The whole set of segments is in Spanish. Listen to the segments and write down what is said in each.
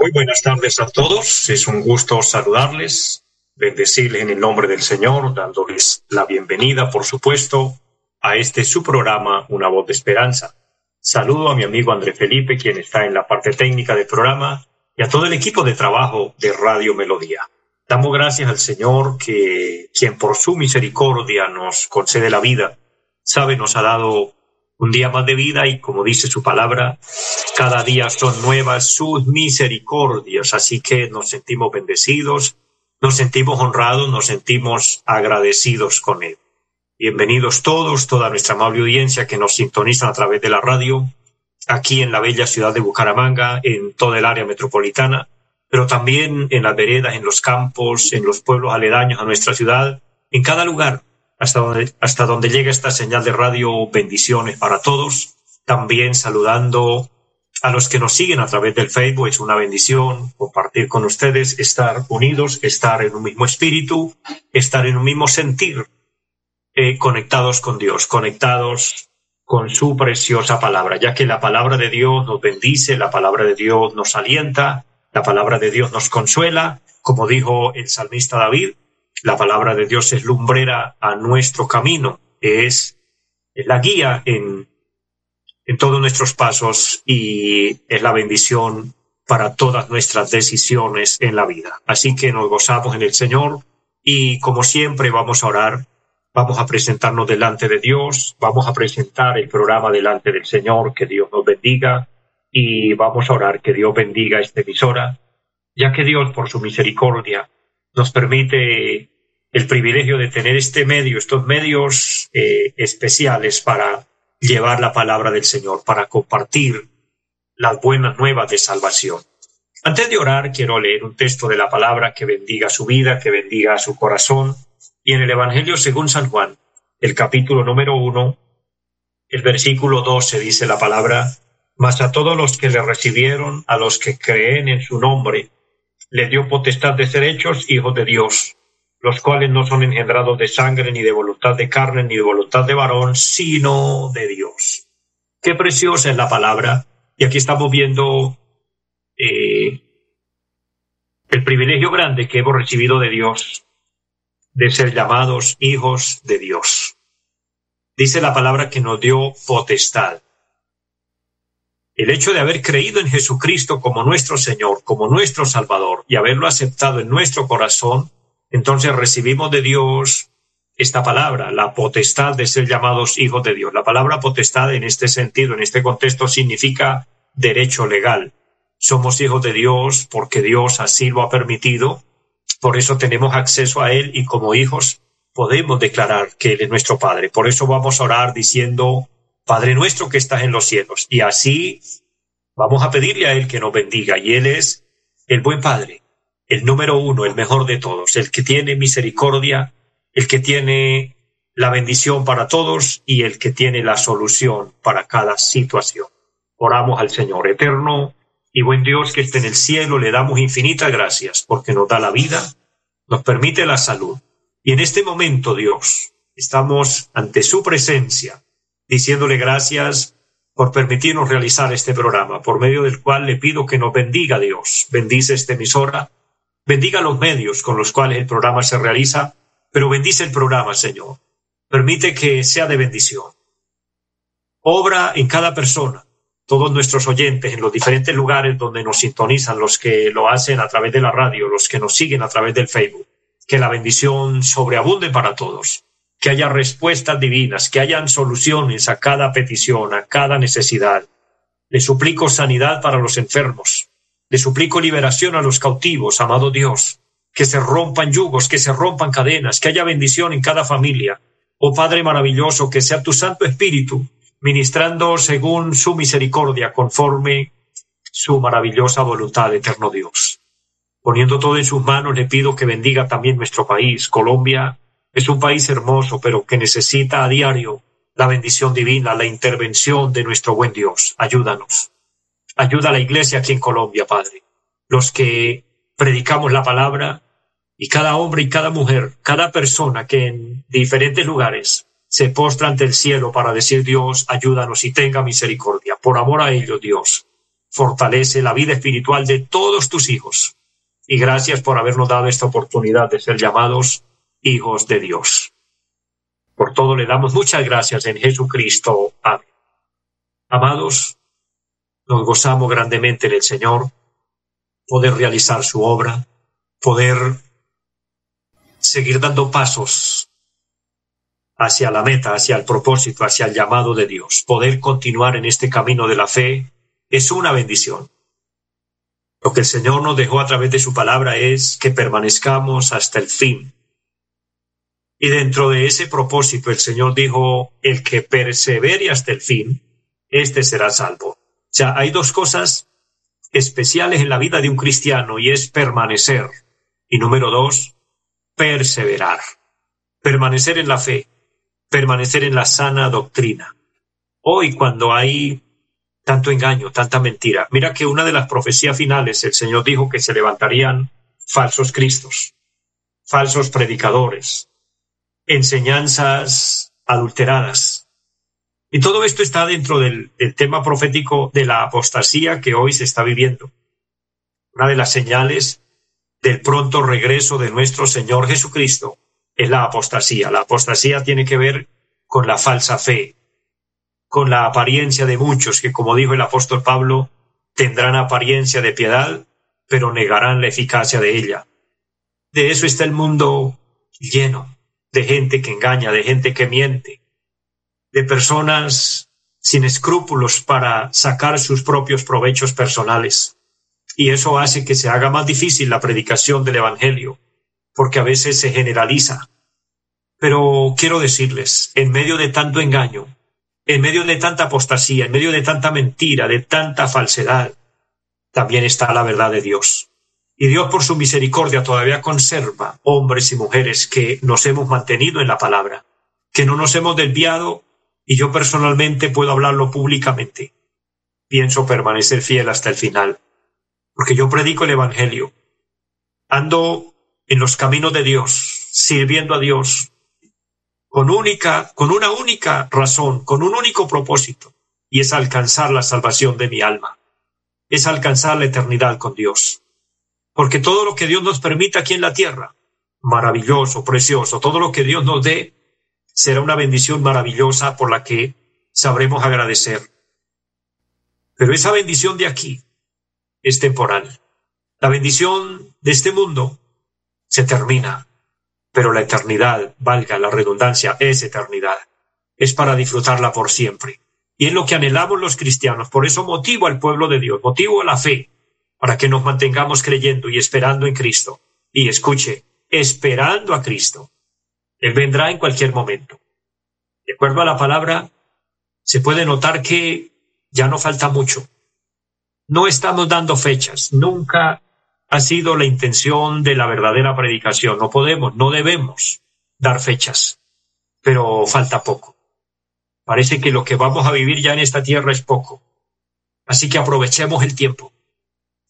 Muy buenas tardes a todos. Es un gusto saludarles, bendecirles en el nombre del Señor, dándoles la bienvenida, por supuesto, a este su programa, Una voz de esperanza. Saludo a mi amigo André Felipe, quien está en la parte técnica del programa, y a todo el equipo de trabajo de Radio Melodía. Damos gracias al Señor que, quien por su misericordia nos concede la vida, sabe, nos ha dado un día más de vida y como dice su palabra, cada día son nuevas sus misericordias, así que nos sentimos bendecidos, nos sentimos honrados, nos sentimos agradecidos con Él. Bienvenidos todos, toda nuestra amable audiencia que nos sintonizan a través de la radio, aquí en la bella ciudad de Bucaramanga, en toda el área metropolitana, pero también en las veredas, en los campos, en los pueblos aledaños a nuestra ciudad, en cada lugar hasta donde, hasta donde llega esta señal de radio. Bendiciones para todos. También saludando a los que nos siguen a través del Facebook. Es una bendición compartir con ustedes, estar unidos, estar en un mismo espíritu, estar en un mismo sentir, eh, conectados con Dios, conectados con su preciosa palabra, ya que la palabra de Dios nos bendice, la palabra de Dios nos alienta, la palabra de Dios nos consuela, como dijo el salmista David, la palabra de Dios es lumbrera a nuestro camino, es la guía en, en todos nuestros pasos y es la bendición para todas nuestras decisiones en la vida. Así que nos gozamos en el Señor y como siempre vamos a orar, vamos a presentarnos delante de Dios, vamos a presentar el programa delante del Señor, que Dios nos bendiga y vamos a orar. Que Dios bendiga esta emisora, ya que Dios por su misericordia nos permite el privilegio de tener este medio, estos medios eh, especiales para llevar la palabra del Señor, para compartir las buenas nuevas de salvación. Antes de orar, quiero leer un texto de la palabra que bendiga su vida, que bendiga su corazón. Y en el Evangelio según San Juan, el capítulo número uno, el versículo 12 dice la palabra, mas a todos los que le recibieron, a los que creen en su nombre, le dio potestad de ser hechos hijos de Dios los cuales no son engendrados de sangre, ni de voluntad de carne, ni de voluntad de varón, sino de Dios. Qué preciosa es la palabra. Y aquí estamos viendo eh, el privilegio grande que hemos recibido de Dios, de ser llamados hijos de Dios. Dice la palabra que nos dio potestad. El hecho de haber creído en Jesucristo como nuestro Señor, como nuestro Salvador, y haberlo aceptado en nuestro corazón, entonces recibimos de Dios esta palabra, la potestad de ser llamados hijos de Dios. La palabra potestad en este sentido, en este contexto, significa derecho legal. Somos hijos de Dios porque Dios así lo ha permitido, por eso tenemos acceso a Él y como hijos podemos declarar que Él es nuestro Padre. Por eso vamos a orar diciendo, Padre nuestro que estás en los cielos. Y así vamos a pedirle a Él que nos bendiga. Y Él es el buen Padre, el número uno, el mejor de todos, el que tiene misericordia, el que tiene la bendición para todos y el que tiene la solución para cada situación. Oramos al Señor eterno y buen Dios que esté en el cielo, le damos infinitas gracias porque nos da la vida, nos permite la salud. Y en este momento, Dios, estamos ante su presencia, diciéndole gracias por permitirnos realizar este programa, por medio del cual le pido que nos bendiga Dios. Bendice esta emisora, Bendiga los medios con los cuales el programa se realiza, pero bendice el programa, Señor. Permite que sea de bendición. Obra en cada persona, todos nuestros oyentes en los diferentes lugares donde nos sintonizan, los que lo hacen a través de la radio, los que nos siguen a través del Facebook. Que la bendición sobreabunde para todos, que haya respuestas divinas, que hayan soluciones a cada petición, a cada necesidad. Le suplico sanidad para los enfermos, le suplico liberación a los cautivos, amado Dios, que se rompan yugos, que se rompan cadenas, que haya bendición en cada familia. Oh Padre maravilloso, que sea tu Santo Espíritu ministrando según su misericordia, conforme su maravillosa voluntad, eterno Dios. Poniendo todo en sus manos, le pido que bendiga también nuestro país. Colombia es un país hermoso, pero que necesita a diario la bendición divina, la intervención de nuestro buen Dios. Ayúdanos. Ayuda a la iglesia aquí en Colombia, Padre. Los que predicamos la palabra y cada hombre y cada mujer, cada persona que en diferentes lugares se postra ante el cielo para decir Dios, ayúdanos y tenga misericordia. Por amor a ellos, Dios, fortalece la vida espiritual de todos tus hijos. Y gracias por habernos dado esta oportunidad de ser llamados hijos de Dios. Por todo le damos muchas gracias en Jesucristo. Amados, nos gozamos grandemente en el Señor, poder realizar su obra, poder seguir dando pasos hacia la meta, hacia el propósito, hacia el llamado de Dios. Poder continuar en este camino de la fe es una bendición. Lo que el Señor nos dejó a través de su palabra es que permanezcamos hasta el fin. Y dentro de ese propósito el Señor dijo, el que persevere hasta el fin, éste será salvo. O sea, hay dos cosas especiales en la vida de un cristiano y es permanecer. Y número dos, perseverar. Permanecer en la fe permanecer en la sana doctrina. Hoy cuando hay tanto engaño, tanta mentira, mira que una de las profecías finales el Señor dijo que se levantarían falsos cristos, falsos predicadores, enseñanzas adulteradas. Y todo esto está dentro del, tema profético de la apostasía que hoy se está viviendo. Una de las señales del pronto regreso de nuestro Señor Jesucristo es la apostasía. La apostasía tiene que ver con la falsa fe, con la apariencia de muchos que, como dijo el apóstol Pablo, tendrán apariencia de piedad, pero negarán la eficacia de ella. De eso está el mundo lleno, de gente que engaña, de gente que miente, de personas sin escrúpulos para sacar sus propios provechos personales. Y eso hace que se haga más difícil la predicación del Evangelio porque a veces se generaliza. Pero quiero decirles, en medio de tanto engaño, en medio de tanta apostasía, en medio de tanta mentira, de tanta falsedad, también está la verdad de Dios. Y Dios por su misericordia todavía conserva hombres y mujeres que nos hemos mantenido en la palabra, que no nos hemos desviado y yo personalmente puedo hablarlo públicamente. Pienso permanecer fiel hasta el final, porque yo predico el Evangelio. Ando en los caminos de Dios, sirviendo a Dios, con única, con una única razón, con un único propósito, y es alcanzar la salvación de mi alma, es alcanzar la eternidad con Dios. Porque todo lo que Dios nos permite aquí en la tierra, maravilloso, precioso, todo lo que Dios nos dé, será una bendición maravillosa por la que sabremos agradecer. Pero esa bendición de aquí es temporal. La bendición de este mundo se termina, pero la eternidad, valga la redundancia, es eternidad. Es para disfrutarla por siempre. Y es lo que anhelamos los cristianos. Por eso motivo al pueblo de Dios, motivo a la fe, para que nos mantengamos creyendo y esperando en Cristo. Y escuche, esperando a Cristo. Él vendrá en cualquier momento. De acuerdo a la palabra, se puede notar que ya no falta mucho. No estamos dando fechas, nunca ha sido la intención de la verdadera predicación. No podemos, no debemos dar fechas, pero falta poco. Parece que lo que vamos a vivir ya en esta tierra es poco. Así que aprovechemos el tiempo.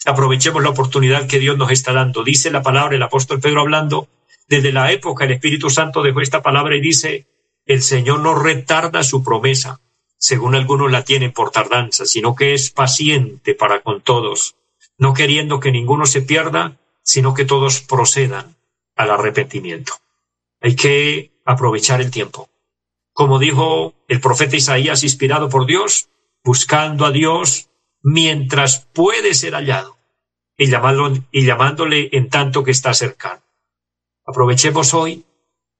Aprovechemos la oportunidad que Dios nos está dando. Dice la palabra el apóstol Pedro hablando, desde la época el Espíritu Santo dejó esta palabra y dice, el Señor no retarda su promesa, según algunos la tienen por tardanza, sino que es paciente para con todos, no queriendo que ninguno se pierda, sino que todos procedan al arrepentimiento. Hay que aprovechar el tiempo. Como dijo el profeta Isaías, inspirado por Dios, buscando a Dios mientras puede ser hallado y, llamándole en tanto que está cercano. Aprovechemos hoy.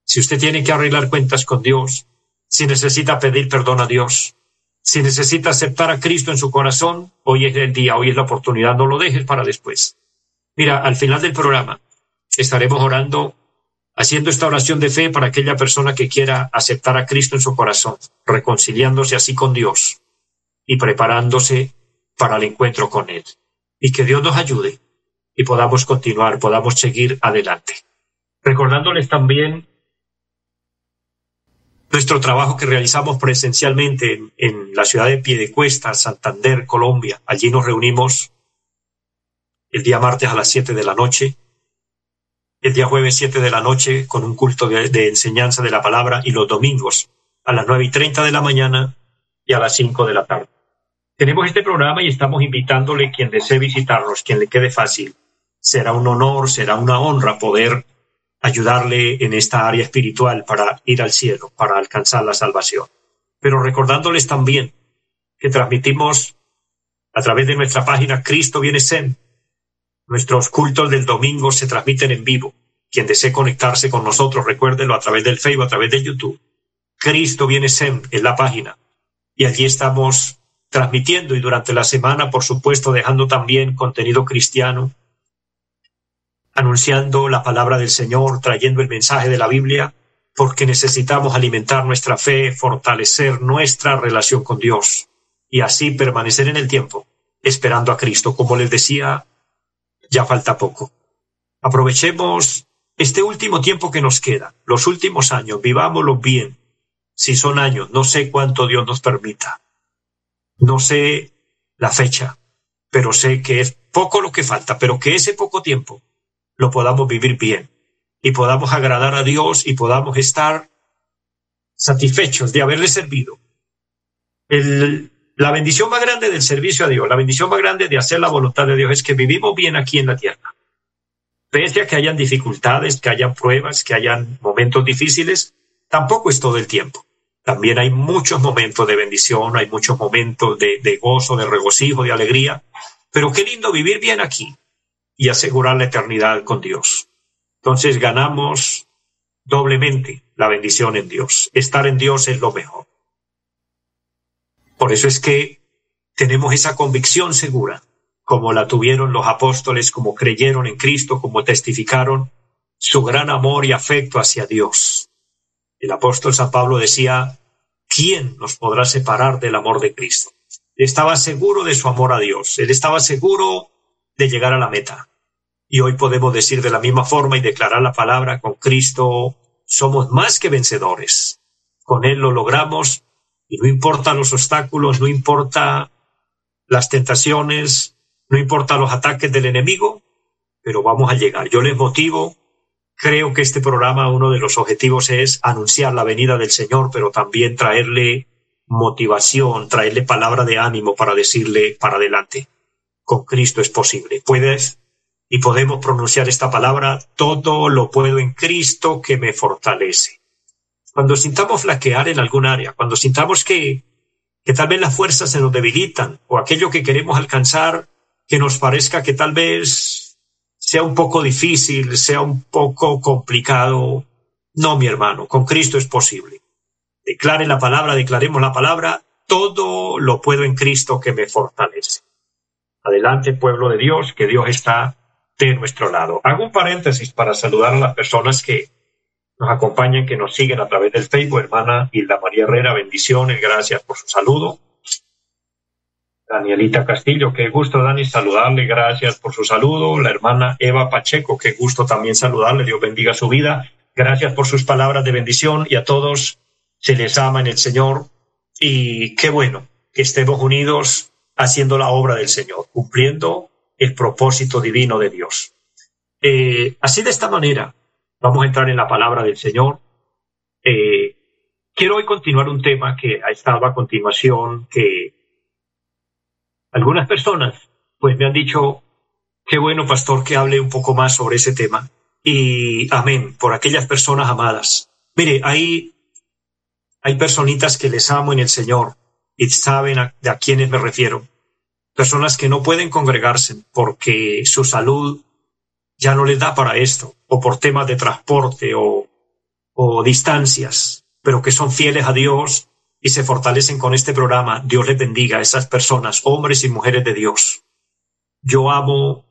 Si usted tiene que arreglar cuentas con Dios, si necesita pedir perdón a Dios, si necesita aceptar a Cristo en su corazón, hoy es el día, hoy es la oportunidad, no lo dejes para después. Mira, al final del programa estaremos orando haciendo esta oración de fe para aquella persona que quiera aceptar a Cristo en su corazón, reconciliándose así con Dios y preparándose para el encuentro con Él. Y que Dios nos ayude y podamos continuar, podamos seguir adelante. Recordándoles también nuestro trabajo que realizamos presencialmente en, la ciudad de Piedecuesta, Santander, Colombia. Allí nos reunimos el día martes a las siete de la noche, el día jueves siete de la noche con un culto de, enseñanza de la palabra y los domingos a las nueve y treinta de la mañana y a las cinco de la tarde. Tenemos este programa y estamos invitándole quien desee visitarnos, quien le quede fácil. Será un honor, será una honra poder ayudarle en esta área espiritual para ir al cielo, para alcanzar la salvación. Pero recordándoles también que transmitimos a través de nuestra página Cristo viene Sem. Nuestros cultos del domingo se transmiten en vivo. Quien desee conectarse con nosotros, recuérdelo a través del Facebook, a través de YouTube. Cristo viene Sem en la página. Y allí estamos transmitiendo y durante la semana, por supuesto, dejando también contenido cristiano anunciando la palabra del Señor, trayendo el mensaje de la Biblia, porque necesitamos alimentar nuestra fe, fortalecer nuestra relación con Dios y así permanecer en el tiempo, esperando a Cristo. Como les decía, ya falta poco. Aprovechemos este último tiempo que nos queda, los últimos años, vivámoslo bien. Si son años, no sé cuánto Dios nos permita. No sé la fecha, pero sé que es poco lo que falta, pero que ese poco tiempo lo podamos vivir bien y podamos agradar a Dios y podamos estar satisfechos de haberle servido. la bendición más grande del servicio a Dios, la bendición más grande de hacer la voluntad de Dios es que vivimos bien aquí en la tierra. Pese a que hayan dificultades, que hayan pruebas, que hayan momentos difíciles, tampoco es todo el tiempo. También hay muchos momentos de bendición, hay muchos momentos de, gozo, de regocijo, de alegría. Pero qué lindo vivir bien aquí, y asegurar la eternidad con Dios. Entonces ganamos doblemente la bendición en Dios. Estar en Dios es lo mejor. Por eso es que tenemos esa convicción segura, como la tuvieron los apóstoles, como creyeron en Cristo, como testificaron su gran amor y afecto hacia Dios. El apóstol San Pablo decía, ¿quién nos podrá separar del amor de Cristo? estaba seguro de su amor a Dios, él estaba seguro de llegar a la meta. Y hoy podemos decir de la misma forma y declarar la palabra, con Cristo somos más que vencedores. Con Él lo logramos y no importa los obstáculos, no importa las tentaciones, no importa los ataques del enemigo, pero vamos a llegar. Yo les motivo, creo que este programa, uno de los objetivos es anunciar la venida del Señor, pero también traerle motivación, traerle palabra de ánimo para decirle para adelante. Con Cristo es posible. Puedes y podemos pronunciar esta palabra, todo lo puedo en Cristo que me fortalece. Cuando sintamos flaquear en algún área, cuando sintamos que, que tal vez las fuerzas se nos debilitan o aquello que queremos alcanzar que nos parezca que tal vez sea un poco difícil, sea un poco complicado, no, mi hermano, con Cristo es posible. Declare la palabra, declaremos la palabra, todo lo puedo en Cristo que me fortalece. Adelante, pueblo de Dios, que Dios está de nuestro lado. Hago un paréntesis para saludar a las personas que nos acompañan, que nos siguen a través del Facebook. Hermana Hilda María Herrera, bendiciones, gracias por su saludo. Danielita Castillo, qué gusto, Dani, saludarle, gracias por su saludo. La hermana Eva Pacheco, qué gusto también saludarle, Dios bendiga su vida. Gracias por sus palabras de bendición y a todos se les ama en el Señor. Y qué bueno que estemos unidos haciendo la obra del Señor, cumpliendo el propósito divino de Dios. Eh, así de esta manera, vamos a entrar en la palabra del Señor. Eh, quiero hoy continuar un tema que ha estado a continuación, que algunas personas pues me han dicho, qué bueno, pastor, que hable un poco más sobre ese tema. Y amén, por aquellas personas amadas. Mire, hay, hay personitas que les amo en el Señor y saben a, a quiénes me refiero personas que no pueden congregarse porque su salud ya no les da para esto, o por temas de transporte o, o distancias, pero que son fieles a Dios y se fortalecen con este programa. Dios les bendiga a esas personas, hombres y mujeres de Dios. Yo amo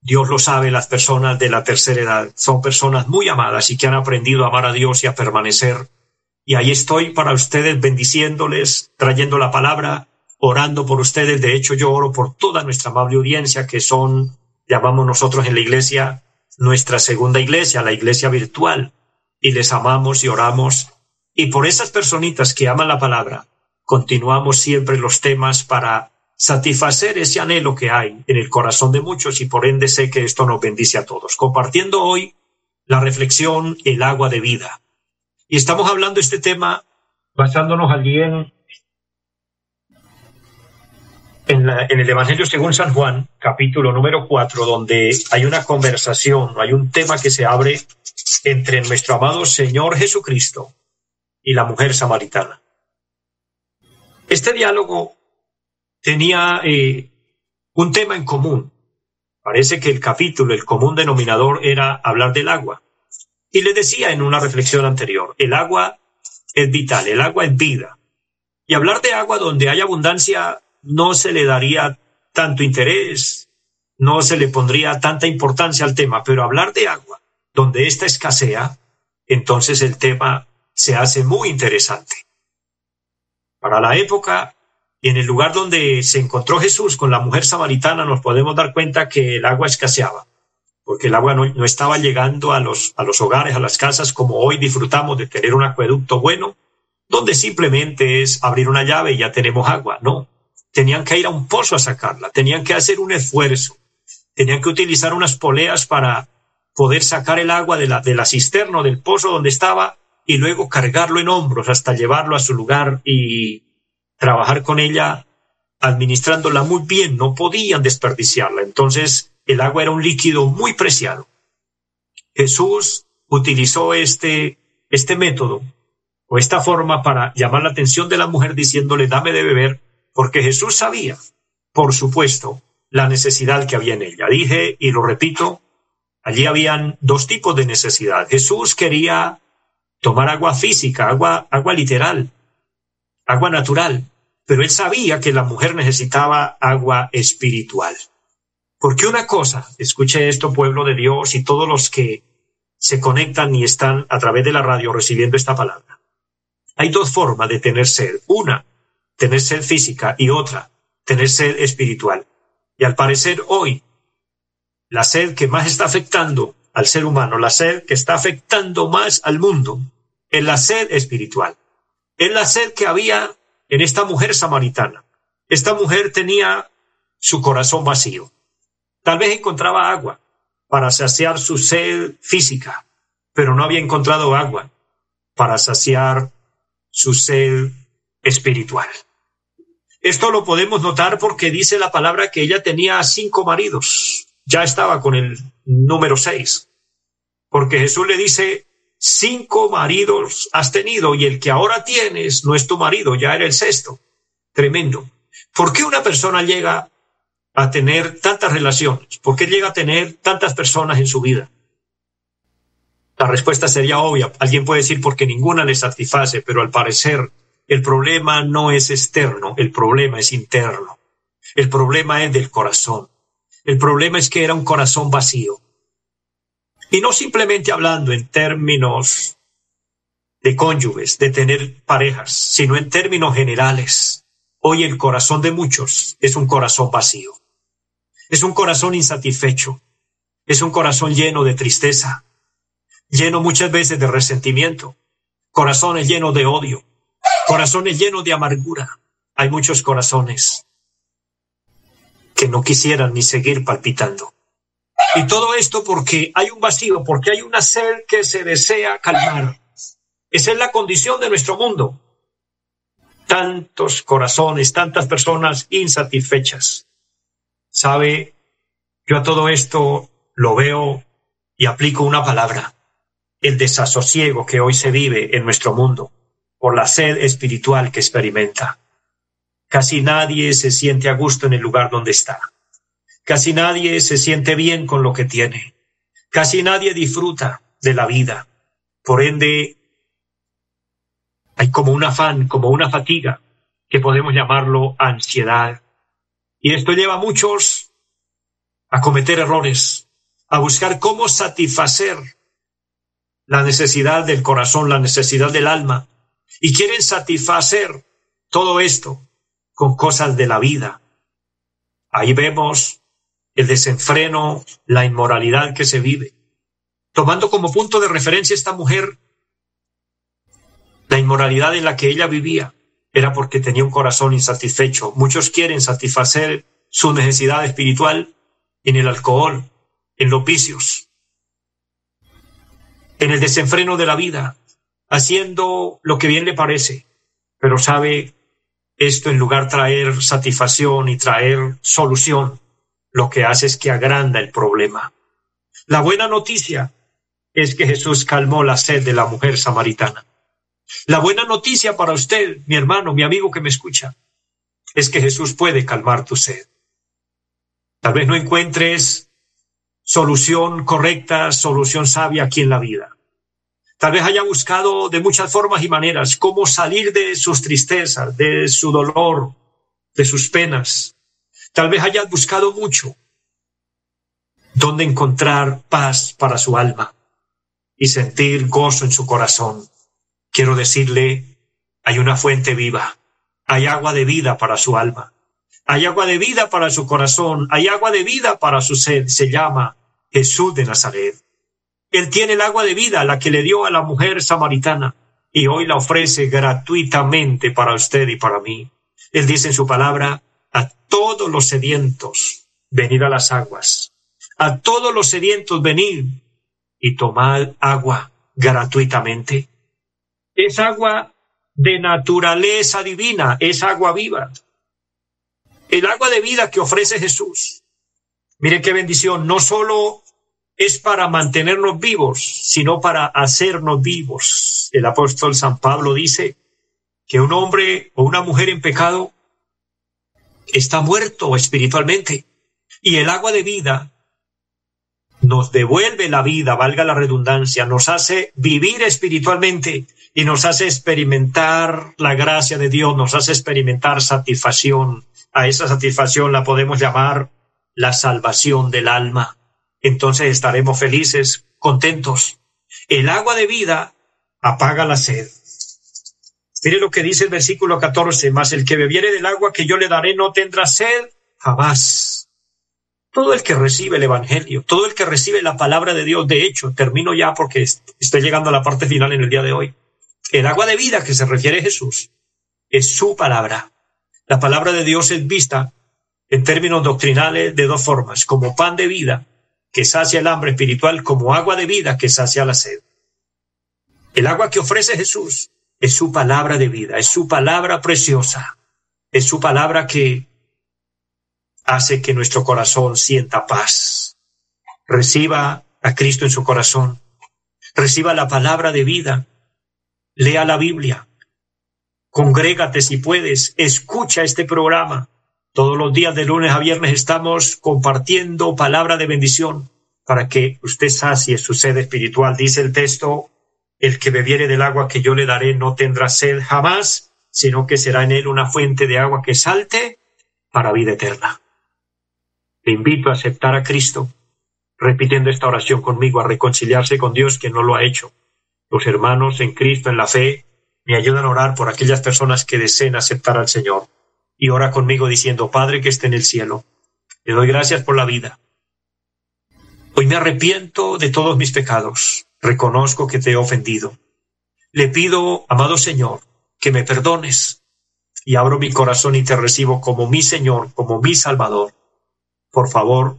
Dios lo sabe, las personas de la tercera edad son personas muy amadas y que han aprendido a amar a Dios y a permanecer. Y ahí estoy para ustedes bendiciéndoles, trayendo la palabra, orando por ustedes. De hecho, yo oro por toda nuestra amable audiencia que son, llamamos nosotros en la iglesia, nuestra segunda iglesia, la iglesia virtual. Y les amamos y oramos. Y por esas personitas que aman la palabra, continuamos siempre los temas para satisfacer ese anhelo que hay en el corazón de muchos y por ende sé que esto nos bendice a todos. Compartiendo hoy la reflexión El agua de vida. Y estamos hablando este tema basándonos allí en, el Evangelio según San Juan, capítulo número 4, donde hay una conversación, hay un tema que se abre entre nuestro amado Señor Jesucristo y la mujer samaritana. Este diálogo tenía eh, un tema en común. Parece que el capítulo, el común denominador era hablar del agua. Y le decía en una reflexión anterior, el agua es vital, el agua es vida. Y hablar de agua donde hay abundancia no se le daría tanto interés, no se le pondría tanta importancia al tema, pero hablar de agua donde ésta escasea, entonces el tema se hace muy interesante. Para la época, y en el lugar donde se encontró Jesús con la mujer samaritana nos podemos dar cuenta que el agua escaseaba, porque el agua no, estaba llegando a los, a los hogares, a las casas, como hoy disfrutamos de tener un acueducto bueno, donde simplemente es abrir una llave y ya tenemos agua. No, tenían que ir a un pozo a sacarla, tenían que hacer un esfuerzo, tenían que utilizar unas poleas para poder sacar el agua de la, de la cisterna del pozo donde estaba y luego cargarlo en hombros hasta llevarlo a su lugar y trabajar con ella administrándola muy bien, no podían desperdiciarla. Entonces, el agua era un líquido muy preciado. Jesús utilizó este, este método o esta forma para llamar la atención de la mujer diciéndole, dame de beber, porque Jesús sabía, por supuesto, la necesidad que había en ella. Dije y lo repito, allí habían dos tipos de necesidad. Jesús quería tomar agua física, agua, agua literal, agua natural, pero él sabía que la mujer necesitaba agua espiritual. Porque una cosa, escuche esto pueblo de Dios y todos los que se conectan y están a través de la radio recibiendo esta palabra. Hay dos formas de tener sed. Una, tener sed física y otra, tener sed espiritual. Y al parecer hoy, la sed que más está afectando al ser humano, la sed que está afectando más al mundo, es la sed espiritual. Es la sed que había en esta mujer samaritana. Esta mujer tenía su corazón vacío. Tal vez encontraba agua para saciar su sed física, pero no había encontrado agua para saciar su sed espiritual. Esto lo podemos notar porque dice la palabra que ella tenía cinco maridos. Ya estaba con el número seis. Porque Jesús le dice, cinco maridos has tenido y el que ahora tienes no es tu marido, ya era el sexto. Tremendo. ¿Por qué una persona llega a tener tantas relaciones? ¿Por qué llega a tener tantas personas en su vida? La respuesta sería obvia. Alguien puede decir porque ninguna le satisface, pero al parecer el problema no es externo, el problema es interno. El problema es del corazón. El problema es que era un corazón vacío. Y no simplemente hablando en términos de cónyuges, de tener parejas, sino en términos generales. Hoy el corazón de muchos es un corazón vacío. Es un corazón insatisfecho. Es un corazón lleno de tristeza, lleno muchas veces de resentimiento, corazones llenos de odio, corazones llenos de amargura. Hay muchos corazones que no quisieran ni seguir palpitando. Y todo esto porque hay un vacío, porque hay una sed que se desea calmar. Esa es la condición de nuestro mundo. Tantos corazones, tantas personas insatisfechas. ¿Sabe? Yo a todo esto lo veo y aplico una palabra. El desasosiego que hoy se vive en nuestro mundo por la sed espiritual que experimenta. Casi nadie se siente a gusto en el lugar donde está. Casi nadie se siente bien con lo que tiene. Casi nadie disfruta de la vida. Por ende, hay como un afán, como una fatiga, que podemos llamarlo ansiedad. Y esto lleva a muchos a cometer errores, a buscar cómo satisfacer la necesidad del corazón, la necesidad del alma, y quieren satisfacer todo esto con cosas de la vida. Ahí vemos el desenfreno, la inmoralidad que se vive. Tomando como punto de referencia esta mujer, la inmoralidad en la que ella vivía era porque tenía un corazón insatisfecho. Muchos quieren satisfacer su necesidad espiritual en el alcohol, en los vicios, en el desenfreno de la vida, haciendo lo que bien le parece, pero sabe esto en lugar traer satisfacción y traer solución, lo que hace es que agranda el problema. La buena noticia es que Jesús calmó la sed de la mujer samaritana. La buena noticia para usted, mi hermano, mi amigo que me escucha, es que Jesús puede calmar tu sed. Tal vez no encuentres solución correcta, solución sabia aquí en la vida. Tal vez haya buscado de muchas formas y maneras cómo salir de sus tristezas, de su dolor, de sus penas. Tal vez haya buscado mucho dónde encontrar paz para su alma y sentir gozo en su corazón. Quiero decirle, hay una fuente viva, hay agua de vida para su alma, hay agua de vida para su corazón, hay agua de vida para su sed, se llama Jesús de Nazaret. Él tiene el agua de vida, la que le dio a la mujer samaritana, y hoy la ofrece gratuitamente para usted y para mí. Él dice en su palabra, a todos los sedientos, venid a las aguas. A todos los sedientos, venid y tomad agua gratuitamente. Es agua de naturaleza divina, es agua viva. El agua de vida que ofrece Jesús. Mire qué bendición, no solo es para mantenernos vivos, sino para hacernos vivos. El apóstol San Pablo dice que un hombre o una mujer en pecado está muerto espiritualmente y el agua de vida nos devuelve la vida, valga la redundancia, nos hace vivir espiritualmente y nos hace experimentar la gracia de Dios, nos hace experimentar satisfacción. A esa satisfacción la podemos llamar la salvación del alma entonces estaremos felices, contentos. El agua de vida apaga la sed. Mire lo que dice el versículo 14, más el que bebiere del agua que yo le daré no tendrá sed jamás. Todo el que recibe el Evangelio, todo el que recibe la palabra de Dios, de hecho, termino ya porque estoy llegando a la parte final en el día de hoy. El agua de vida que se refiere Jesús es su palabra. La palabra de Dios es vista en términos doctrinales de dos formas, como pan de vida que sacia el hambre espiritual como agua de vida que sacia la sed. El agua que ofrece Jesús es su palabra de vida, es su palabra preciosa, es su palabra que hace que nuestro corazón sienta paz. Reciba a Cristo en su corazón, reciba la palabra de vida, lea la Biblia, congrégate si puedes, escucha este programa, todos los días de lunes a viernes estamos compartiendo palabra de bendición para que usted sacie su sed espiritual. Dice el texto, el que bebiere del agua que yo le daré no tendrá sed jamás, sino que será en él una fuente de agua que salte para vida eterna. Le invito a aceptar a Cristo, repitiendo esta oración conmigo, a reconciliarse con Dios quien no lo ha hecho. Los hermanos en Cristo, en la fe, me ayudan a orar por aquellas personas que deseen aceptar al Señor y ora conmigo diciendo, Padre que esté en el cielo, te doy gracias por la vida. Hoy me arrepiento de todos mis pecados, reconozco que te he ofendido. Le pido, amado Señor, que me perdones y abro mi corazón y te recibo como mi Señor, como mi Salvador. Por favor,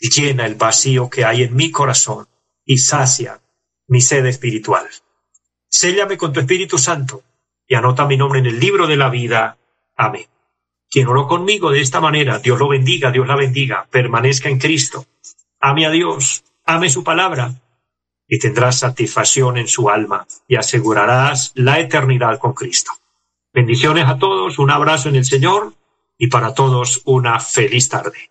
llena el vacío que hay en mi corazón y sacia mi sed espiritual. Séllame con tu Espíritu Santo y anota mi nombre en el libro de la vida. Amén. Quien oró conmigo de esta manera, Dios lo bendiga, Dios la bendiga, permanezca en Cristo, ame a Dios, ame su palabra y tendrás satisfacción en su alma y asegurarás la eternidad con Cristo. Bendiciones a todos, un abrazo en el Señor y para todos una feliz tarde.